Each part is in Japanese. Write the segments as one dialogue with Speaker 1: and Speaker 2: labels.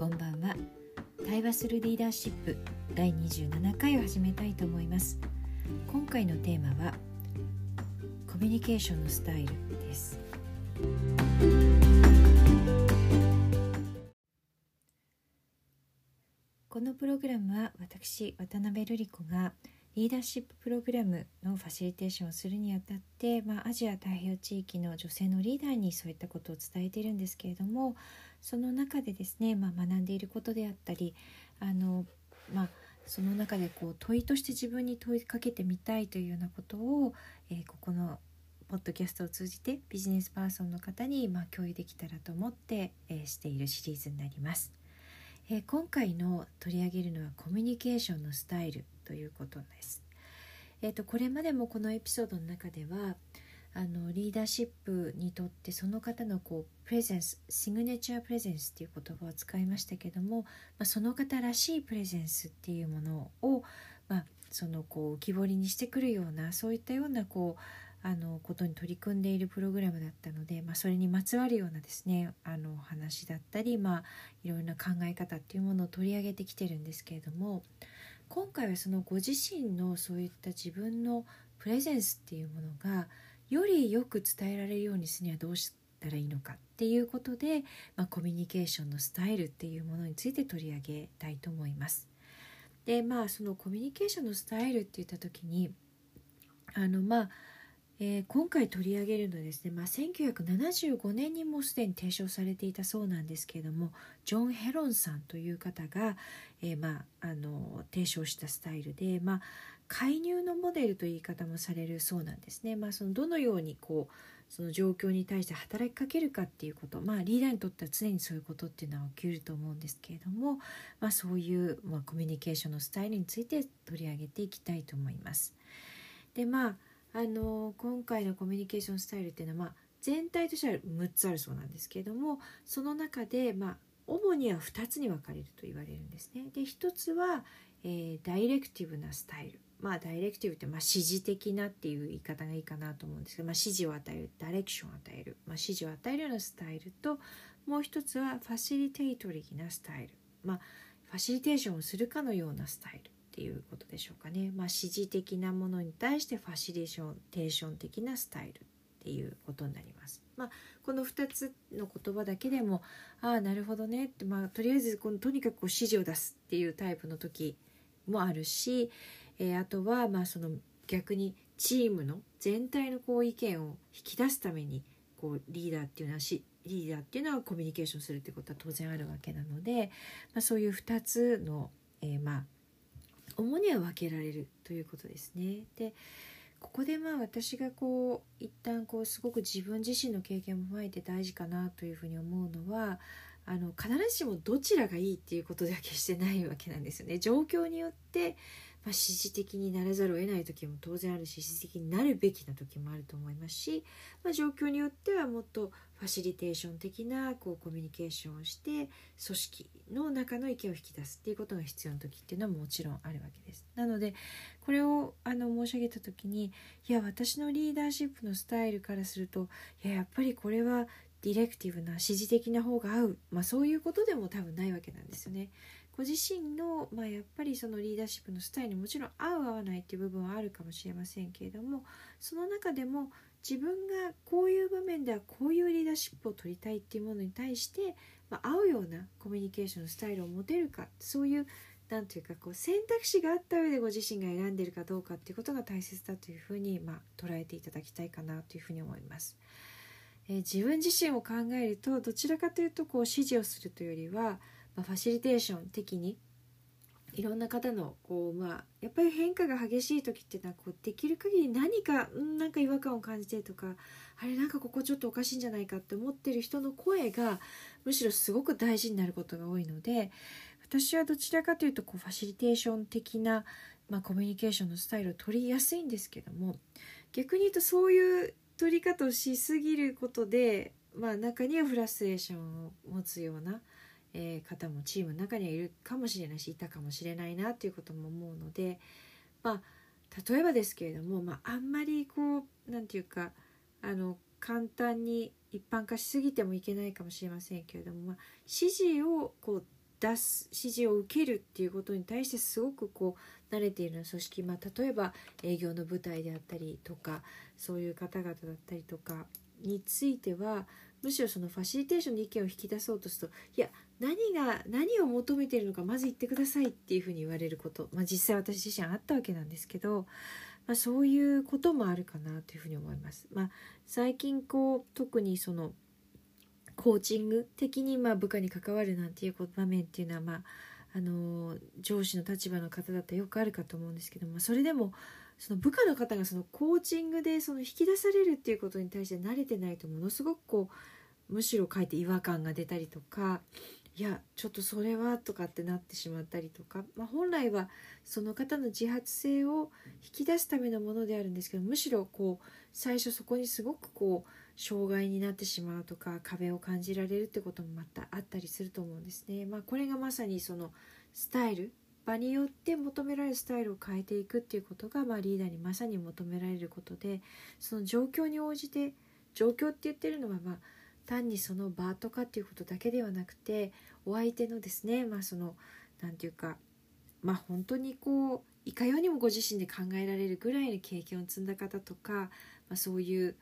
Speaker 1: こんばんは。対話するリーダーシップ第27回を始めたいと思います。今回のテーマはコミュニケーションのスタイルです。このプログラムは私渡辺瑠璃子がリーダーシッププログラムのファシリテーションをするにあたって、まあ、アジア太平洋地域の女性のリーダーにそういったことを伝えているんですけれどもその中でですね、まあ、学んでいることであったりあの、まあ、その中でこう問いとして自分に問いかけてみたいというようなことを、えー、ここのポッドキャストを通じてビジネスパーソンの方に、まあ、共有できたらと思って、えー、しているシリーズになります。えー、今回の取り上げるのはコミュニケーションのスタイルということです。えーと、これまでもこのエピソードの中ではあのリーダーシップにとってその方のこうプレゼンスシグネチャープレゼンスっていう言葉を使いましたけども、まあ、その方らしいプレゼンスっていうものを、まあ、そのこう浮き彫りにしてくるようなそういったようなこうあのことに取り組んでいるプログラムだったので、まあ、それにまつわるようなですねあの話だったり、まあ、いろいろな考え方っていうものを取り上げてきてるんですけれども今回はそのご自身のそういった自分のプレゼンスっていうものがよりよく伝えられるようにするにはどうしたらいいのかっていうことで、まあ、コミュニケーションのスタイルっていうものについて取り上げたいと思います。でまあそのコミュニケーションのスタイルって言った時にあのまあえー、今回取り上げるのはですね、まあ、1975年にもうすでに提唱されていたそうなんですけれどもジョン・ヘロンさんという方が、えー、まあ、あの提唱したスタイルで、まあ、介入のモデルという言い方もされるそうなんですね。まあ、そのどのようにこうその状況に対して働きかけるかっていうこと、まあ、リーダーにとっては常にそういうことっていうのは起きると思うんですけれども、まあ、そういう、まあ、コミュニケーションのスタイルについて取り上げていきたいと思います。でまああの今回のコミュニケーションスタイルっていうのは、まあ、全体としては6つあるそうなんですけれどもその中で、まあ、主には2つに分かれると言われるんですね。で1つは、えー、ダイレクティブなスタイル。まあ、ダイレクティブって、まあ、指示的なっていう言い方がいいかなと思うんですけど、まあ、指示を与えるダイレクションを与える、まあ、指示を与えるようなスタイルともう一つはファシリテイトリーなスタイル、まあ、ファシリテーションをするかのようなスタイルっていうことでしょうかね、まあ、指示的なものに対してファシリションテーション的なスタイルっていうことになります。まあ、この2つの言葉だけでもああなるほどねって、まあ、とりあえずこのとにかくこう指示を出すっていうタイプの時もあるし、えー、あとはまあその逆にチームの全体のこう意見を引き出すためにこうリーダーっていうのはしリーダーっていうのはコミュニケーションするってことは当然あるわけなので、まあ、そういう2つの、えー、まあ主には分けられるということですね。でここでまあ私がこう一旦こうすごく自分自身の経験も踏まえて大事かなというふうに思うのはあの必ずしもどちらがいいっていうことでは決してないわけなんですよね。状況によってまあ、指示的にならざるを得ない時も当然あるし指示的になるべきな時もあると思いますし、まあ、状況によってはもっとファシリテーション的なこうコミュニケーションをして組織の中の意見を引き出すっていうことが必要な時っていうのはもちろんあるわけです。なのでこれをあの申し上げた時にいや私のリーダーシップのスタイルからするといややっぱりこれはディレクティブな指示的な方が合う、まあ、そういうことでも多分ないわけなんですよね。ご自身の、まあ、やっぱりそのリーダーシップのスタイルにもちろん合う合わないっていう部分はあるかもしれませんけれどもその中でも自分がこういう場面ではこういうリーダーシップを取りたいっていうものに対して、まあ、合うようなコミュニケーションのスタイルを持てるかそういう何ていうかこう選択肢があった上でご自身が選んでるかどうかっていうことが大切だというふうに、まあ、捉えていただきたいかなというふうに思います。えー、自分自身を考えるとどちらかというとこう指示をするというよりはまあ、ファシリテーション的にいろんな方のこう、まあ、やっぱり変化が激しい時っていうのはこうできる限り何かなんか違和感を感じてとかあれなんかここちょっとおかしいんじゃないかって思ってる人の声がむしろすごく大事になることが多いので私はどちらかというとこうファシリテーション的な、まあ、コミュニケーションのスタイルを取りやすいんですけども逆に言うとそういう取り方をしすぎることで、まあ、中にはフラストレーションを持つようなえー、方もチームの中にはいるかもしれないしいたかもしれないなっていうことも思うのでまあ例えばですけれども、まあ、あんまりこう何て言うかあの簡単に一般化しすぎてもいけないかもしれませんけれども、まあ、指示をこう出す指示を受けるっていうことに対してすごくこう慣れているような組織、まあ、例えば営業の舞台であったりとかそういう方々だったりとかについてはむしろそのファシリテーションの意見を引き出そうとするといや何が何を求めてるのかまず言ってくださいっていうふうに言われること、まあ、実際私自身あったわけなんですけど、まあ、そういうこともあるかなというふうに思います。まあ、最近こう特にそのコーチング的にまあ部下に関わるなんていう場面っていうのは、まあ、あの上司の立場の方だったらよくあるかと思うんですけどもそれでもその部下の方がそのコーチングでその引き出されるっていうことに対して慣れてないとものすごくこうむしろ書いて違和感が出たりとかいやちょっとそれはとかってなってしまったりとか、まあ、本来はその方の自発性を引き出すためのものであるんですけどむしろこう最初そこにすごくこう障害になってしまうとか壁を感じられるってこともまたあったりすると思うんですね。まあ、これがまさにそのスタイル場によって求められるスタイルを変えていくっていうことが、まあ、リーダーにまさに求められることでその状況に応じて状況って言ってるのはまあ単にその場とかっていうことだけではなくてお相手のですねまあその何て言うかまあ本当にこういかようにもご自身で考えられるぐらいの経験を積んだ方とか、まあ、そういう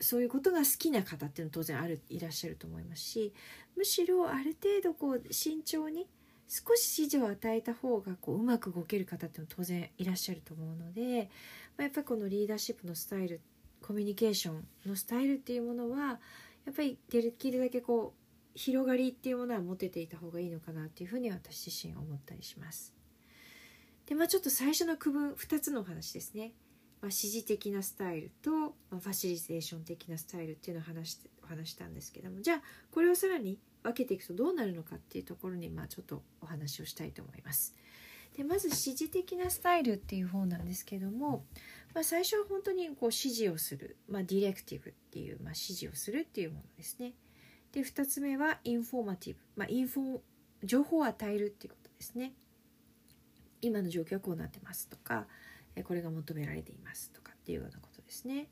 Speaker 1: そういうことが好きな方っていうのは当然あるいらっしゃると思いますしむしろある程度こう慎重に少し指示を与えた方がこううまく動ける方っていうのは当然いらっしゃると思うので、まあ、やっぱりこのリーダーシップのスタイルコミュニケーションのスタイルっていうものはやっぱりできるだけこう広がりっていうものは持てていた方がいいのかなっていうふうに私自身思ったりします。でまあちょっと最初の区分2つのお話ですね。まあ、指示的なスタイルと、まあ、ファシリテーション的なスタイルっていうのを話し話したんですけどもじゃあこれをさらに分けていくとどうなるのかっていうところにまあちょっとお話をしたいと思います。でまず指示的なスタイルっていう方なんですけども、まあ、最初は本当にこう指示をする、まあ、 directive っていう、まあ、指示をするっていうものですね。で2つ目は informative、まあ、 info 情報を与えるっていうことですね。今の状況はこうなってますとかこれが求められていますとかっていうようなことですね。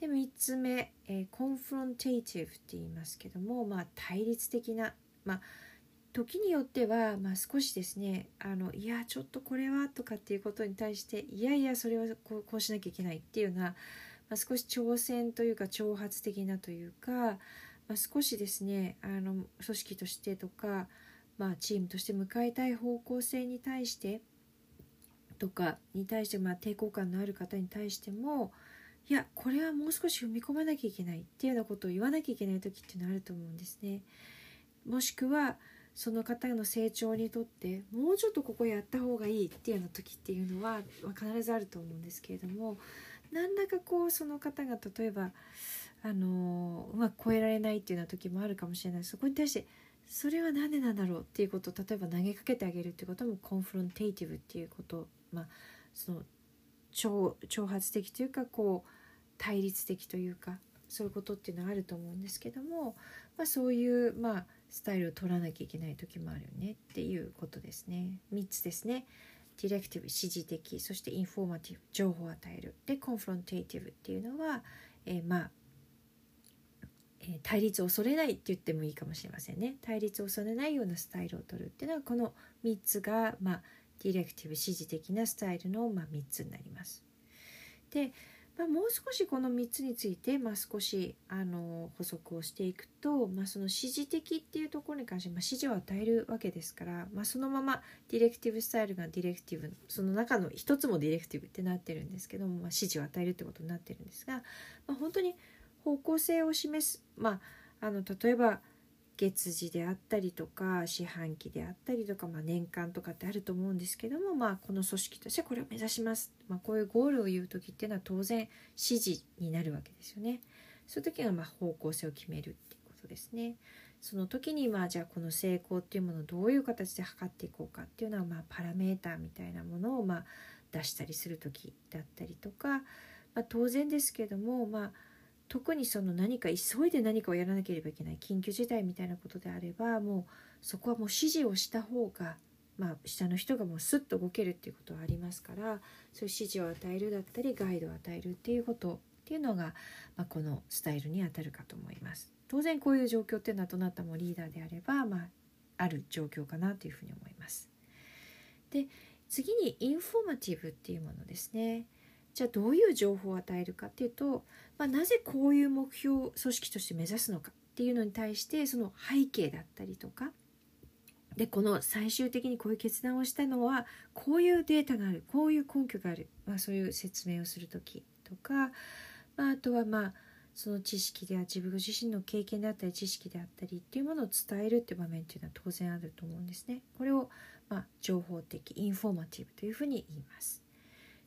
Speaker 1: で3つ目、えー、 confrontative って言いますけども、まあ、対立的な、まあ、時によっては、まあ、少しですねあのいやちょっとこれはとかっていうことに対していやいやそれはこうこうしなきゃいけないっていうような、まあ、少し挑戦というか挑発的なというか、まあ、少しですねあの組織としてとか、まあ、チームとして迎えたい方向性に対してとかに対して、まあ、抵抗感のある方に対してもいやこれはもう少し踏み込まなきゃいけないっていうようなことを言わなきゃいけない時っていうのはあると思うんですね。もしくはその方の成長にとってもうちょっとここやった方がいいっていうような時っていうのは必ずあると思うんですけれども何らかこうその方が例えばあのうまく超えられないっていうような時もあるかもしれない。そこに対してそれは何でなんだろうっていうことを例えば投げかけてあげるっていうこともコンフロンテイティブっていうことまあその挑挑発的というかこう対立的というかそういうことっていうのはあると思うんですけども、まあ、そういうまあスタイルを取らなきゃいけない時もあるよねっていうことですね。3つですね。directive 指示的そして informative 情報を与える。で confrontative っていうのは、えー、まあ、えー、対立を恐れないって言ってもいいかもしれませんね。対立を恐れないようなスタイルを取るっていうのはこの3つが、まあ、 directive 指示的なスタイルの、まあ、3つになります。でまあ、もう少しこの3つについて、まあ、少しあの補足をしていくと、まあ、その指示的っていうところに関して、まあ、指示を与えるわけですから、まあ、そのままディレクティブスタイルがディレクティブその中の一つもディレクティブってなってるんですけども、まあ、指示を与えるってことになってるんですが、まあ、本当に方向性を示す、まあ、あの例えば月次であったりとか四半期であったりとか、まあ、年間とかってあると思うんですけども、まあ、この組織としてこれを目指します、まあ、こういうゴールを言う時っていうのは当然指示になるわけですよね。そういう時がま方向性を決めるっていうことですね。その時にまあじゃあこの成功っていうものをどういう形で測っていこうかっていうのはまあパラメーターみたいなものをまあ出したりする時だったりとか、まあ、当然ですけどもまあ特にその何か急いで何かをやらなければいけない緊急事態みたいなことであればもうそこはもう指示をした方がまあ下の人がもうスッと動けるっていうことはありますからそういう指示を与えるだったりガイドを与えるっていうことっていうのが、まあ、このスタイルにあたるかと思います。当然こういう状況っていうのはどなたもリーダーであれば、まあ、ある状況かなというふうに思います。で次にインフォーマティブっていうものですね。じゃあどういう情報を与えるかっていうと、まあ、なぜこういう目標を組織として目指すのかっていうのに対してその背景だったりとかでこの最終的にこういう決断をしたのはこういうデータがあるこういう根拠がある、まあ、そういう説明をする時とか、まあ、あとはまあその知識では自分自身の経験であったり知識であったりっていうものを伝えるっていう場面っていうのは当然あると思うんですね。これをまあ情報的 informative というふうに言います。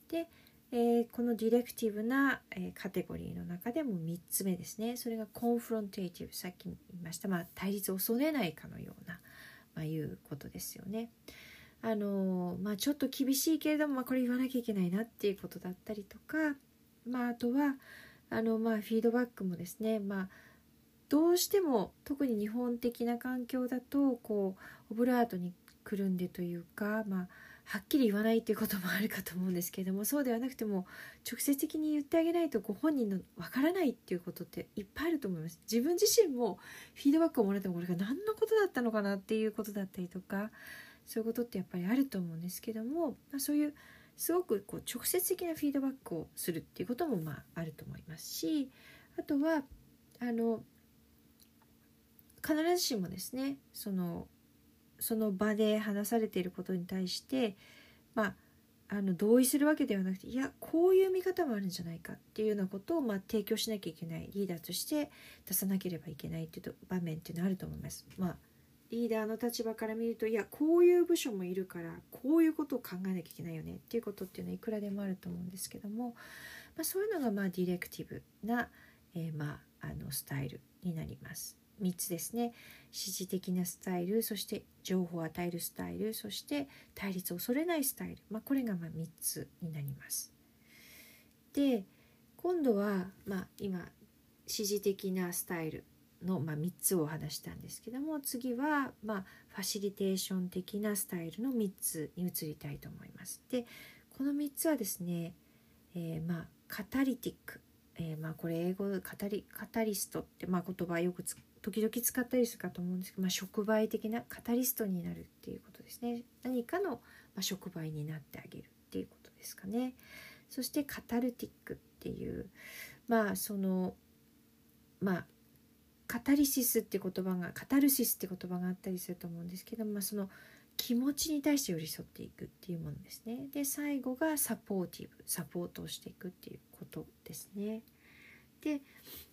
Speaker 1: で、えー、この directive な、え、カテゴリーの中でも3つ目ですね。それが confrontative さっき言いました、まあ、対立を恐れないかのような、まあ、いうことですよね。あのまあ、ちょっと厳しいけれども、まあ、これ言わなきゃいけないなっていうことだったりとか、まあ、あとはあの、まあ、フィードバックもですね、まあ、どうしても特に日本的な環境だとこうオブラートにくるんでというか、まあ、はっきり言わないということもあるかと思うんですけれどもそうではなくても直接的に言ってあげないとご本人のわからないっていうことっていっぱいあると思います。自分自身もフィードバックをもらってもこれが何のことだったのかなっていうことだったりとかそういうことってやっぱりあると思うんですけども、まあ、そういうすごくこう直接的なフィードバックをするっていうこともまああると思いますしあとはあの必ずしもですねそのその場で話されていることに対してまああの同意するわけではなくていやこういう見方もあるんじゃないかっていうようなことをまあ提供しなきゃいけないリーダーとして出さなければいけないっていう場面っていうのはあると思います。まあリーダーの立場から見るといやこういう部署もいるからこういうことを考えなきゃいけないよねっていうことっていうのはいくらでもあると思うんですけども、まあ、そういうのがまあディレクティブな、えー、まああのスタイルになります。3つですね指示的なスタイルそして情報を与えるスタイルそして対立を恐れないスタイル、まあ、これがま3つになります。で今度は、まあ、今指示的なスタイルの、まあ、3つをお話したんですけども次は、まあ、ファシリテーション的なスタイルの3つに移りたいと思います。でこの3つはですね、えー、まあカタリティック、えー、まあこれ英語カタリカタリストって、まあ、言葉よく時々使ったりするかと思うんですけど、まあ、触媒的なカタリストになるっていうことですね。何かの、ま、触媒になってあげるっていうことですかね。そしてカタルティックっていうまあそのまあカタリシスって言葉がカタルシスって言葉があったりすると思うんですけど、まあ、その気持ちに対して寄り添っていくっていうものですね。で最後がサポーティブサポートをしていくっていうことですね。で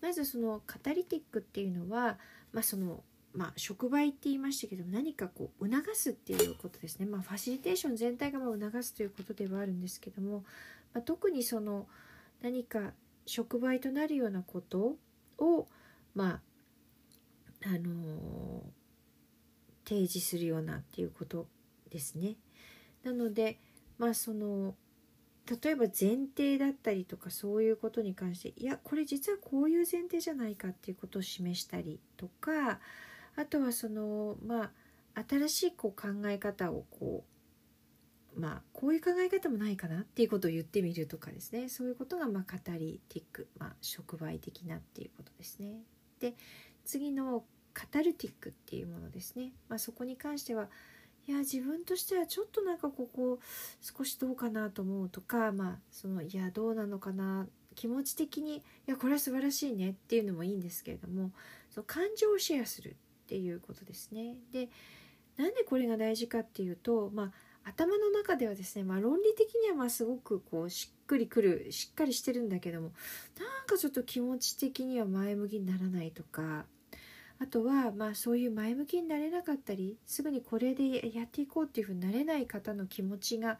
Speaker 1: まずそのカタリティックっていうのは、まあ、そのまあ、触媒って言いましたけど何かこう促すっていうことですね、まあ、ファシリテーション全体がま促すということではあるんですけども、まあ、特にその何か触媒となるようなことをまああの提示するようなっていうことですね。なのでまあその例えば前提だったりとかそういうことに関していやこれ実はこういう前提じゃないかっていうことを示したりとかあとはそのまあ新しいこう考え方をこうまあこういう考え方もないかなっていうことを言ってみるとかですねそういうことがまあカタリティック、まあ、触媒的なっていうことですね。で次のカタルティックっていうものですね、まあ、そこに関してはいや自分としてはちょっとなんかここ少しどうかなと思うとかまあそのいやどうなのかな気持ち的にいやこれは素晴らしいねっていうのもいいんですけれどもその感情をシェアするっていうことですね。でなんでこれが大事かっていうとまあ頭の中ではですね、まあ、論理的にはまあすごくこうしっくりくるしっかりしてるんだけどもなんかちょっと気持ち的には前向きにならないとかあとはまあそういう前向きになれなかったりすぐにこれでやっていこうっていうふうになれない方の気持ちが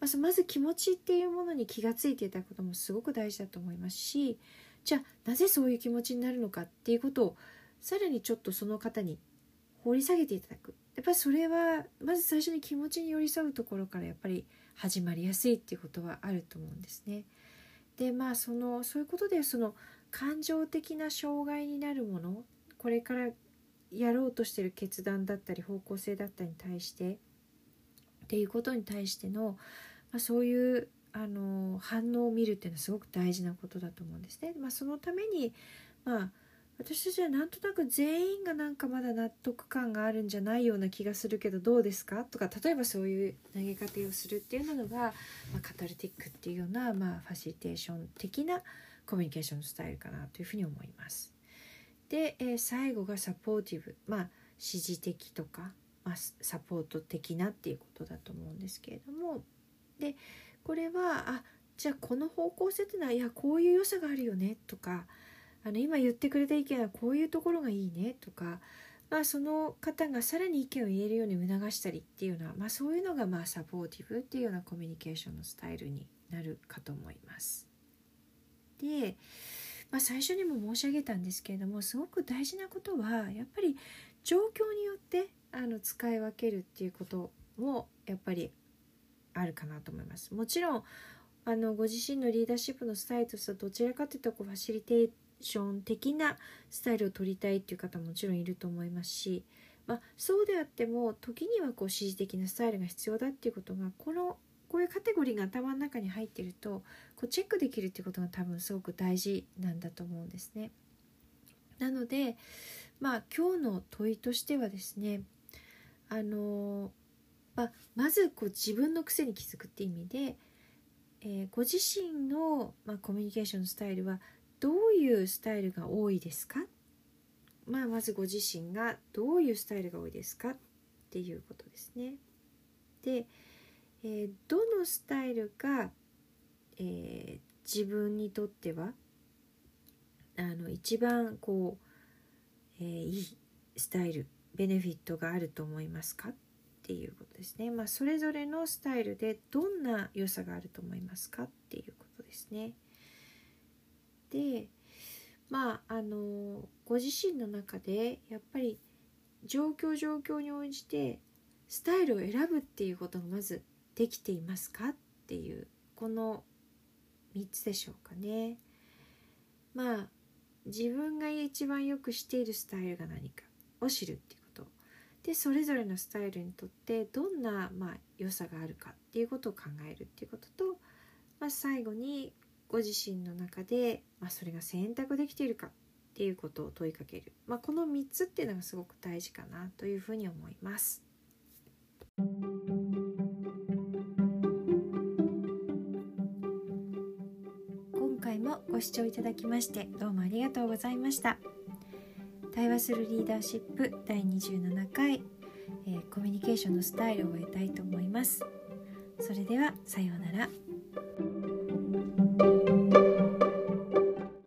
Speaker 1: まずまず気持ちっていうものに気がついていたこともすごく大事だと思いますしじゃあなぜそういう気持ちになるのかっていうことをさらにちょっとその方に掘り下げていただくやっぱりそれはまず最初に気持ちに寄り添うところからやっぱり始まりやすいっていうことはあると思うんですね。でまあそのそういうことでその感情的な障害になるものこれからやろうとしてる決断だったり方向性だったりに対してっていうことに対しての、まあ、そういうあの反応を見るっていうのはすごく大事なことだと思うんですね。まあ、そのために、まあ、私たちはなんとなく全員がなんかまだ納得感があるんじゃないような気がするけどどうですか？とか例えばそういう投げかけをするっていうのが、まあ、カタルティックっていうような、まあ、ファシリテーション的なコミュニケーションスタイルかなというふうに思います。で、えー、最後がサポーティブ、まあ、支持的とか、まあ、サポート的なっていうことだと思うんですけれどもでこれはあじゃあこの方向性っていうのはいやこういう良さがあるよねとかあの今言ってくれた意見はこういうところがいいねとか、まあ、その方がさらに意見を言えるように促したりっていうのは、まあ、そういうのがまあサポーティブっていうようなコミュニケーションのスタイルになるかと思います。で、まあ、最初にも申し上げたんですけれどもすごく大事なことはやっぱり状況によってあの使い分けるっていうこともやっぱりあるかなと思います。もちろんあのご自身のリーダーシップのスタイルとしてはどちらかというとこうファシリテーション的なスタイルを取りたいっていう方ももちろんいると思いますし、まあ、そうであっても時にはこう指示的なスタイルが必要だっていうことがこのこういうカテゴリーが頭の中に入ってるとこうチェックできるっていうことが多分すごく大事なんだと思うんですね。なのでまあ今日の問いとしてはですねあのまあ、まずこう自分の癖に気づくっていう意味で、えー、ご自身の、まあ、コミュニケーションスタイルはどういうスタイルが多いですか、まあ、まずご自身がどういうスタイルが多いですか？っていうことですね。で、えー、どのスタイルが、えー、自分にとってはあの一番こう、えー、いいスタイルベネフィットがあると思いますか？っていうことですね。まあ、それぞれのスタイルでどんな良さがあると思いますか？っていうことですね。でまああのご自身の中でやっぱり状況状況に応じてスタイルを選ぶっていうことがまずできていますかっていうこの3つでしょうかね。まあ自分が一番よくしているスタイルが何かを知るっていうことでそれぞれのスタイルにとってどんな、まあ、良さがあるかっていうことを考えるっていうことと、まあ、最後にご自身の中で、まあ、それが選択できているかっていうことを問いかける、まあ、この3つっていうのがすごく大事かなというふうに思います。ご視聴いただきましてどうもありがとうございました。対話するリーダーシップ第27回、えー、コミュニケーションのスタイルを終えたいと思います。それではさようなら。